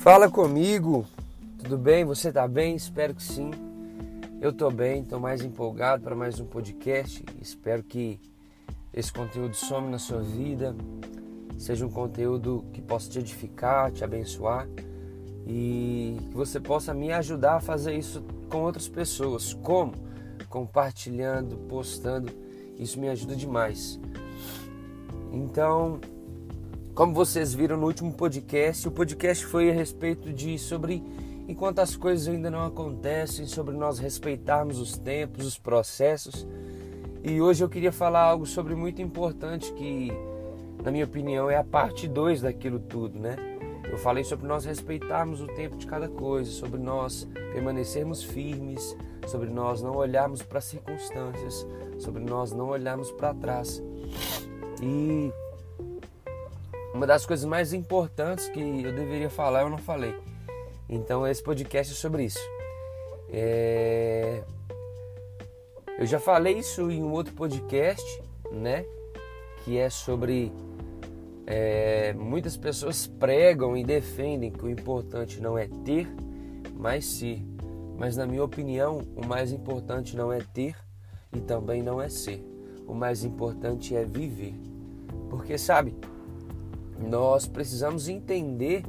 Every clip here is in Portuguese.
Fala comigo, tudo bem? Você tá bem? Espero que sim. Eu tô bem, tô mais empolgado para mais um podcast. Espero que esse conteúdo some na sua vida, seja um conteúdo que possa te edificar, te abençoar e que você possa me ajudar a fazer isso com outras pessoas. Como? Compartilhando, postando, isso me ajuda demais. Então, como vocês viram no último podcast, o podcast foi a respeito de sobre enquanto as coisas ainda não acontecem, sobre nós respeitarmos os tempos, os processos. E hoje eu queria falar algo sobre muito importante que, na minha opinião, é a parte 2 daquilo tudo, né? Eu falei sobre nós respeitarmos o tempo de cada coisa, sobre nós permanecermos firmes, sobre nós não olharmos para as circunstâncias, sobre nós não olharmos para trás. E uma das coisas mais importantes que eu deveria falar, eu não falei. Então esse podcast é sobre isso. É... Eu já falei isso em um outro podcast, né? Que é sobre é... muitas pessoas pregam e defendem que o importante não é ter, mas ser. Mas na minha opinião, o mais importante não é ter e também não é ser. O mais importante é viver. Porque sabe, nós precisamos entender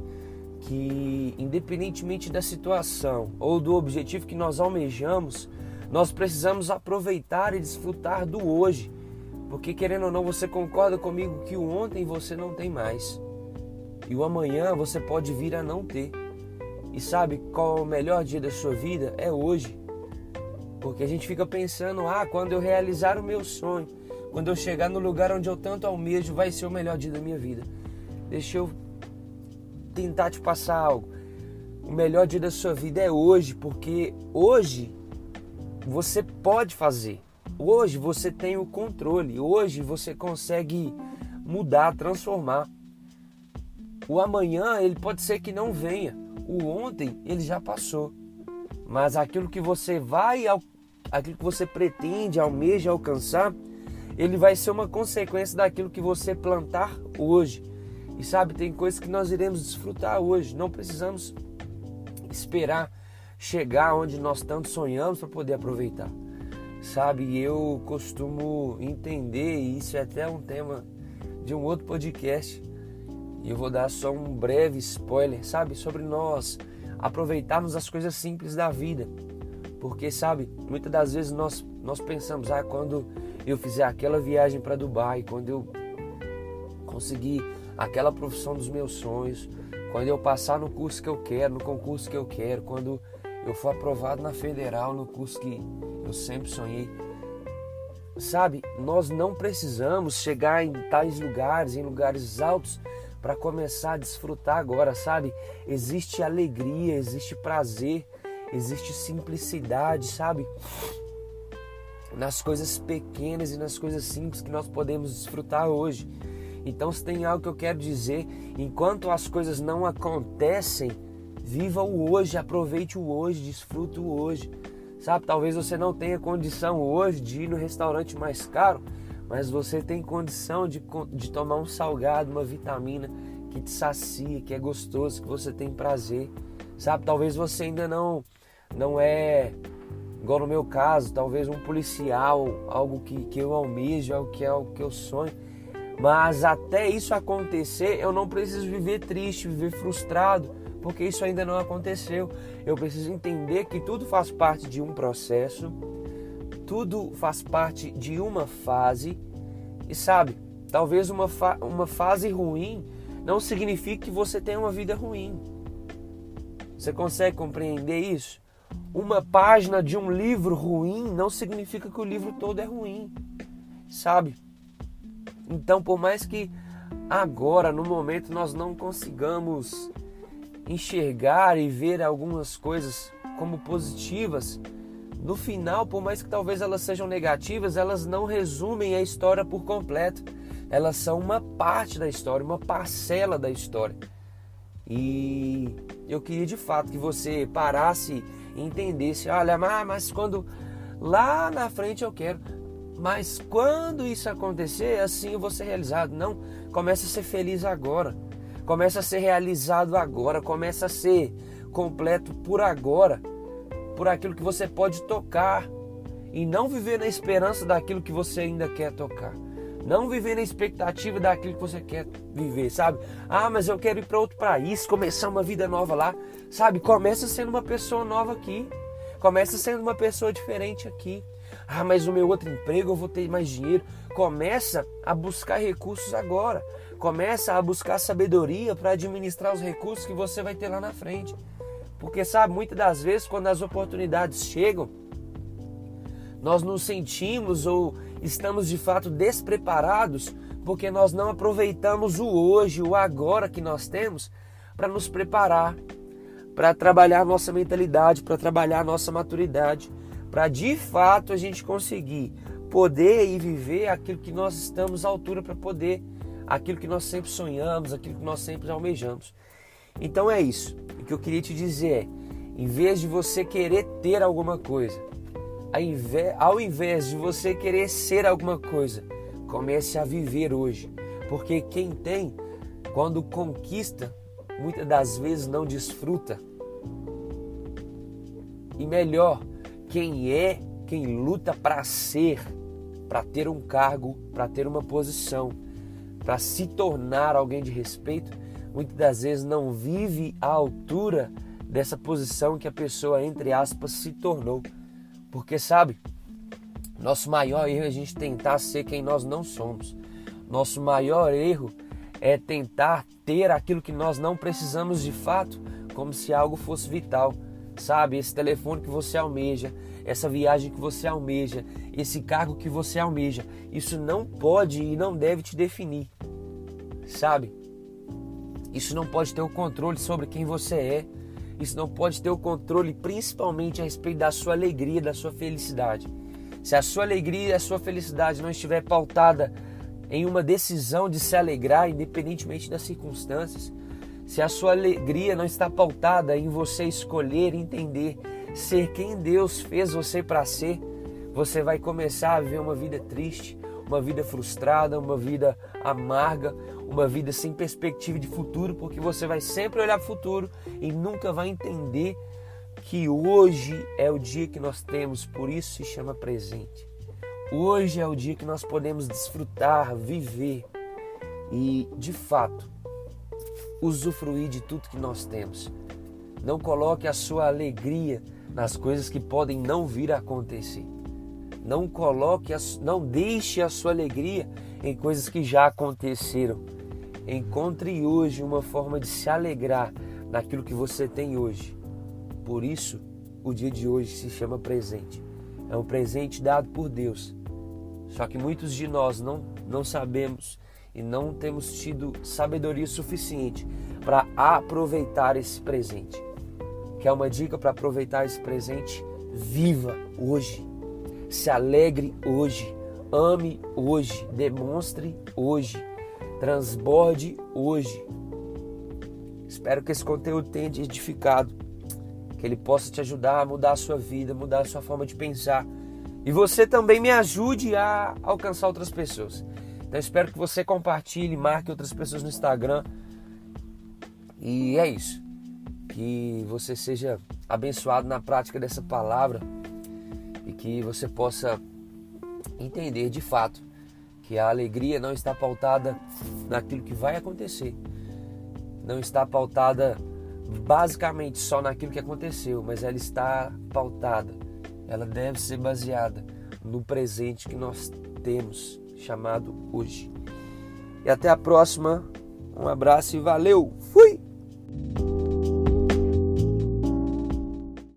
que, independentemente da situação ou do objetivo que nós almejamos, nós precisamos aproveitar e desfrutar do hoje. Porque, querendo ou não, você concorda comigo que o ontem você não tem mais. E o amanhã você pode vir a não ter. E sabe qual é o melhor dia da sua vida? É hoje. Porque a gente fica pensando, ah, quando eu realizar o meu sonho, quando eu chegar no lugar onde eu tanto almejo, vai ser o melhor dia da minha vida. Deixa eu tentar te passar algo. O melhor dia da sua vida é hoje, porque hoje você pode fazer. Hoje você tem o controle. Hoje você consegue mudar, transformar. O amanhã ele pode ser que não venha. O ontem ele já passou. Mas aquilo que você vai, aquilo que você pretende, almeja alcançar, ele vai ser uma consequência daquilo que você plantar hoje. E sabe, tem coisas que nós iremos desfrutar hoje. Não precisamos esperar chegar onde nós tanto sonhamos para poder aproveitar. Sabe, eu costumo entender, e isso é até um tema de um outro podcast, e eu vou dar só um breve spoiler, sabe, sobre nós aproveitarmos as coisas simples da vida. Porque, sabe, muitas das vezes nós, nós pensamos, ah, quando eu fizer aquela viagem para Dubai, quando eu conseguir aquela profissão dos meus sonhos, quando eu passar no curso que eu quero, no concurso que eu quero, quando eu for aprovado na federal, no curso que eu sempre sonhei. Sabe, nós não precisamos chegar em tais lugares, em lugares altos, para começar a desfrutar agora, sabe? Existe alegria, existe prazer, existe simplicidade, sabe? Nas coisas pequenas e nas coisas simples que nós podemos desfrutar hoje. Então, se tem algo que eu quero dizer, enquanto as coisas não acontecem, viva o hoje, aproveite o hoje, desfrute o hoje. Sabe, talvez você não tenha condição hoje de ir no restaurante mais caro, mas você tem condição de, de tomar um salgado, uma vitamina que te sacia, que é gostoso, que você tem prazer. Sabe, talvez você ainda não não é igual no meu caso, talvez um policial, algo que, que eu almejo, algo que é algo que eu sonho mas até isso acontecer, eu não preciso viver triste, viver frustrado, porque isso ainda não aconteceu. Eu preciso entender que tudo faz parte de um processo, tudo faz parte de uma fase. E sabe, talvez uma, fa uma fase ruim não signifique que você tenha uma vida ruim. Você consegue compreender isso? Uma página de um livro ruim não significa que o livro todo é ruim, sabe? Então, por mais que agora, no momento, nós não consigamos enxergar e ver algumas coisas como positivas, no final, por mais que talvez elas sejam negativas, elas não resumem a história por completo. Elas são uma parte da história, uma parcela da história. E eu queria de fato que você parasse e entendesse: olha, mas quando lá na frente eu quero. Mas quando isso acontecer, assim eu vou ser realizado. Não, comece a ser feliz agora. começa a ser realizado agora, começa a ser completo por agora, por aquilo que você pode tocar e não viver na esperança daquilo que você ainda quer tocar. Não viver na expectativa daquilo que você quer viver, sabe? Ah, mas eu quero ir para outro país, começar uma vida nova lá, sabe? Começa sendo uma pessoa nova aqui. Começa sendo uma pessoa diferente aqui. Ah, mas o meu outro emprego eu vou ter mais dinheiro. Começa a buscar recursos agora. Começa a buscar sabedoria para administrar os recursos que você vai ter lá na frente. Porque sabe, muitas das vezes quando as oportunidades chegam, nós nos sentimos ou estamos de fato despreparados porque nós não aproveitamos o hoje, o agora que nós temos para nos preparar, para trabalhar nossa mentalidade, para trabalhar nossa maturidade, para de fato a gente conseguir poder e viver aquilo que nós estamos à altura para poder, aquilo que nós sempre sonhamos, aquilo que nós sempre almejamos. Então é isso. O que eu queria te dizer é, em vez de você querer ter alguma coisa, ao invés de você querer ser alguma coisa, comece a viver hoje. Porque quem tem, quando conquista, muitas das vezes não desfruta. E melhor, quem é, quem luta para ser, para ter um cargo, para ter uma posição, para se tornar alguém de respeito, muitas das vezes não vive à altura dessa posição que a pessoa, entre aspas, se tornou. Porque sabe, nosso maior erro é a gente tentar ser quem nós não somos. Nosso maior erro é tentar ter aquilo que nós não precisamos de fato, como se algo fosse vital. Sabe, esse telefone que você almeja, essa viagem que você almeja, esse cargo que você almeja, isso não pode e não deve te definir. Sabe? Isso não pode ter o controle sobre quem você é isso não pode ter o controle principalmente a respeito da sua alegria, da sua felicidade. Se a sua alegria e a sua felicidade não estiver pautada em uma decisão de se alegrar, independentemente das circunstâncias, se a sua alegria não está pautada em você escolher, entender, ser quem Deus fez você para ser, você vai começar a viver uma vida triste, uma vida frustrada, uma vida amarga, uma vida sem perspectiva de futuro, porque você vai sempre olhar para o futuro e nunca vai entender que hoje é o dia que nós temos, por isso se chama presente. Hoje é o dia que nós podemos desfrutar, viver e, de fato, usufruir de tudo que nós temos. Não coloque a sua alegria nas coisas que podem não vir a acontecer. Não coloque, a, não deixe a sua alegria em coisas que já aconteceram. Encontre hoje uma forma de se alegrar naquilo que você tem hoje. Por isso, o dia de hoje se chama presente. É um presente dado por Deus. Só que muitos de nós não, não sabemos e não temos tido sabedoria suficiente para aproveitar esse presente. Quer uma dica para aproveitar esse presente? Viva hoje. Se alegre hoje. Ame hoje. Demonstre hoje transborde hoje. Espero que esse conteúdo tenha te edificado, que ele possa te ajudar a mudar a sua vida, mudar a sua forma de pensar. E você também me ajude a alcançar outras pessoas. Então espero que você compartilhe, marque outras pessoas no Instagram. E é isso. Que você seja abençoado na prática dessa palavra e que você possa entender de fato que a alegria não está pautada naquilo que vai acontecer, não está pautada basicamente só naquilo que aconteceu, mas ela está pautada, ela deve ser baseada no presente que nós temos, chamado hoje. E até a próxima. Um abraço e valeu! Fui!